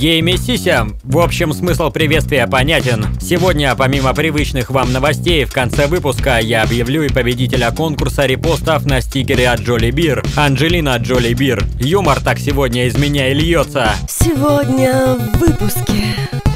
геймисисям. В общем, смысл приветствия понятен. Сегодня, помимо привычных вам новостей, в конце выпуска я объявлю и победителя конкурса репостов на стикере от Jolly Beer. Анджелина Джоли Бир. Юмор так сегодня из меня и льется. Сегодня в выпуске.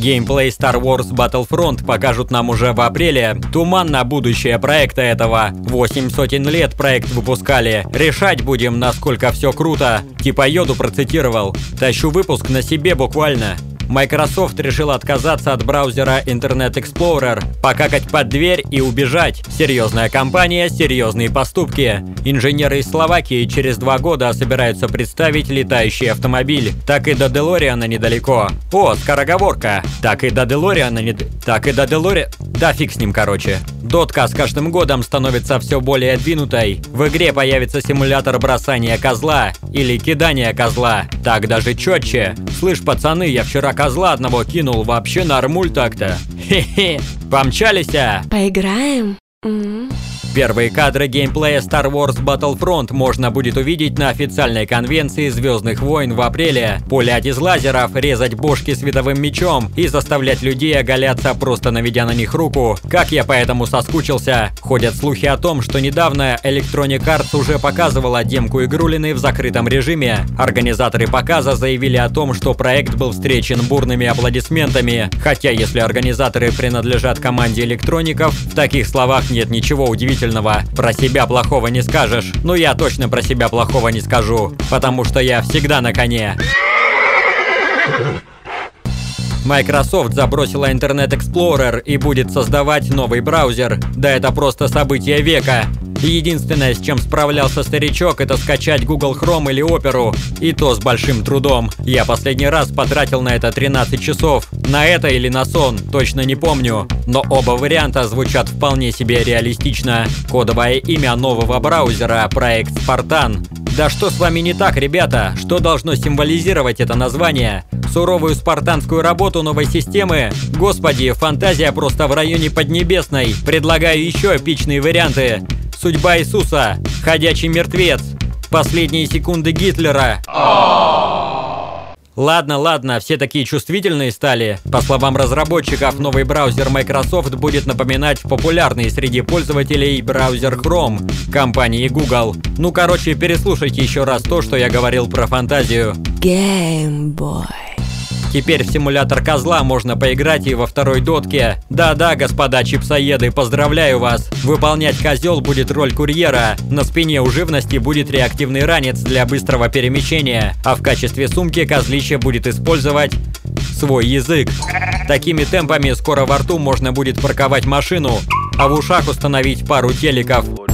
Геймплей Star Wars Battlefront покажут нам уже в апреле. Туман на будущее проекта этого. Восемь сотен лет проект выпускали. Решать будем, насколько все круто. Типа Йоду процитировал. Тащу выпуск на себе буквально. Microsoft решил отказаться от браузера Internet Explorer, покакать под дверь и убежать. Серьезная компания, серьезные поступки. Инженеры из Словакии через два года собираются представить летающий автомобиль. Так и до Делориана недалеко. О, скороговорка. Так и до Делориана не... Так и до Делори... Да фиг с ним, короче. Дотка с каждым годом становится все более двинутой. В игре появится симулятор бросания козла или кидания козла. Так даже четче. Слышь, пацаны, я вчера козла одного кинул, вообще нормуль так-то. Хе-хе. Помчались, а? Поиграем? М. Первые кадры геймплея Star Wars Battlefront можно будет увидеть на официальной конвенции Звездных войн в апреле. Пулять из лазеров, резать бошки световым мечом и заставлять людей оголяться, просто наведя на них руку. Как я поэтому соскучился. Ходят слухи о том, что недавно Electronic Arts уже показывала демку игрулины в закрытом режиме. Организаторы показа заявили о том, что проект был встречен бурными аплодисментами. Хотя если организаторы принадлежат команде электроников, в таких словах нет ничего удивительного. Про себя плохого не скажешь. Ну я точно про себя плохого не скажу. Потому что я всегда на коне. Microsoft забросила Internet Explorer и будет создавать новый браузер. Да это просто событие века. Единственное, с чем справлялся старичок, это скачать Google Chrome или Оперу. И то с большим трудом. Я последний раз потратил на это 13 часов. На это или на сон, точно не помню. Но оба варианта звучат вполне себе реалистично. Кодовое имя нового браузера – проект Spartan. Да что с вами не так, ребята? Что должно символизировать это название? Суровую спартанскую работу новой системы? Господи, фантазия просто в районе Поднебесной. Предлагаю еще эпичные варианты. Судьба Иисуса. Ходячий мертвец. Последние секунды Гитлера. Ладно, ладно, все такие чувствительные стали. По словам разработчиков, новый браузер Microsoft будет напоминать популярный среди пользователей браузер Chrome компании Google. Ну, короче, переслушайте еще раз то, что я говорил про фантазию. Геймбой. Теперь в симулятор козла можно поиграть и во второй дотке. Да-да, господа чипсоеды, поздравляю вас. Выполнять козел будет роль курьера. На спине у живности будет реактивный ранец для быстрого перемещения. А в качестве сумки козлище будет использовать свой язык. Такими темпами скоро во рту можно будет парковать машину, а в ушах установить пару телеков.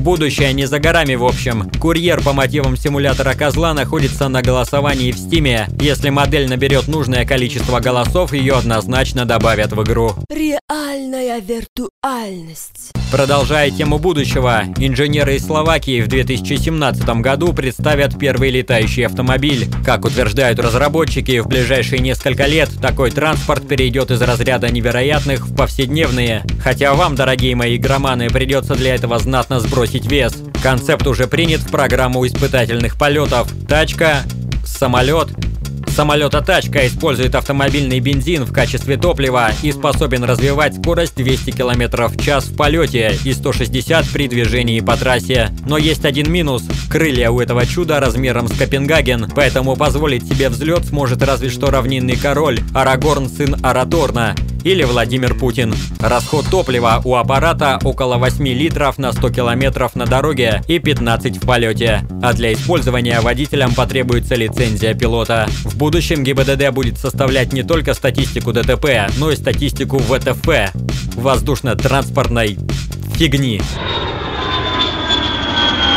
Будущее не за горами, в общем. Курьер по мотивам симулятора козла находится на голосовании в Стиме. Если модель наберет нужное количество голосов, ее однозначно добавят в игру. Реальная виртуальность. Продолжая тему будущего, инженеры из Словакии в 2017 году представят первый летающий автомобиль. Как утверждают разработчики, в ближайшие несколько лет такой транспорт перейдет из разряда невероятных в повседневные. Хотя вам, дорогие мои игроманы, придется для этого знатно сбросить вес. Концепт уже принят в программу испытательных полетов. Тачка, самолет, Самолета-тачка использует автомобильный бензин в качестве топлива и способен развивать скорость 200 км в час в полете и 160 при движении по трассе. Но есть один минус. Крылья у этого чуда размером с Копенгаген, поэтому позволить себе взлет сможет разве что равнинный король Арагорн сын Араторна или Владимир Путин. Расход топлива у аппарата около 8 литров на 100 километров на дороге и 15 в полете. А для использования водителям потребуется лицензия пилота. В будущем ГИБДД будет составлять не только статистику ДТП, но и статистику ВТФ – воздушно-транспортной фигни.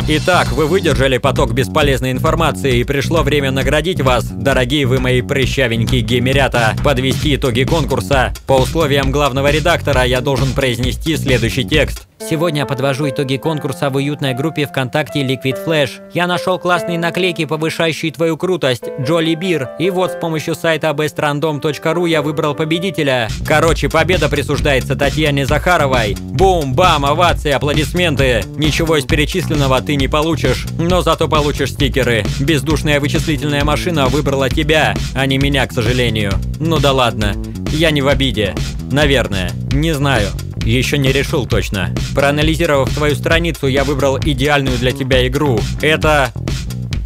Итак, вы выдержали поток бесполезной информации и пришло время наградить вас, дорогие вы мои прыщавенькие геймерята, подвести итоги конкурса. По условиям главного редактора я должен произнести следующий текст. Сегодня подвожу итоги конкурса в уютной группе ВКонтакте Liquid Flash. Я нашел классные наклейки, повышающие твою крутость, Джоли Бир. И вот с помощью сайта bestrandom.ru я выбрал победителя. Короче, победа присуждается Татьяне Захаровой. Бум-бам, овации, аплодисменты. Ничего из перечисленного ты не получишь, но зато получишь стикеры. Бездушная вычислительная машина выбрала тебя, а не меня, к сожалению. Ну да ладно, я не в обиде. Наверное, не знаю. Еще не решил точно. Проанализировав твою страницу, я выбрал идеальную для тебя игру. Это...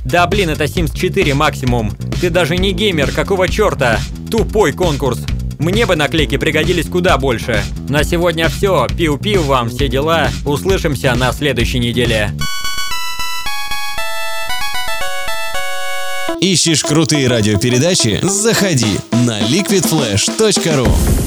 Да блин, это Sims 4 максимум. Ты даже не геймер, какого черта? Тупой конкурс. Мне бы наклейки пригодились куда больше. На сегодня все. Пиу-пиу вам, все дела. Услышимся на следующей неделе. Ищешь крутые радиопередачи? Заходи на liquidflash.ru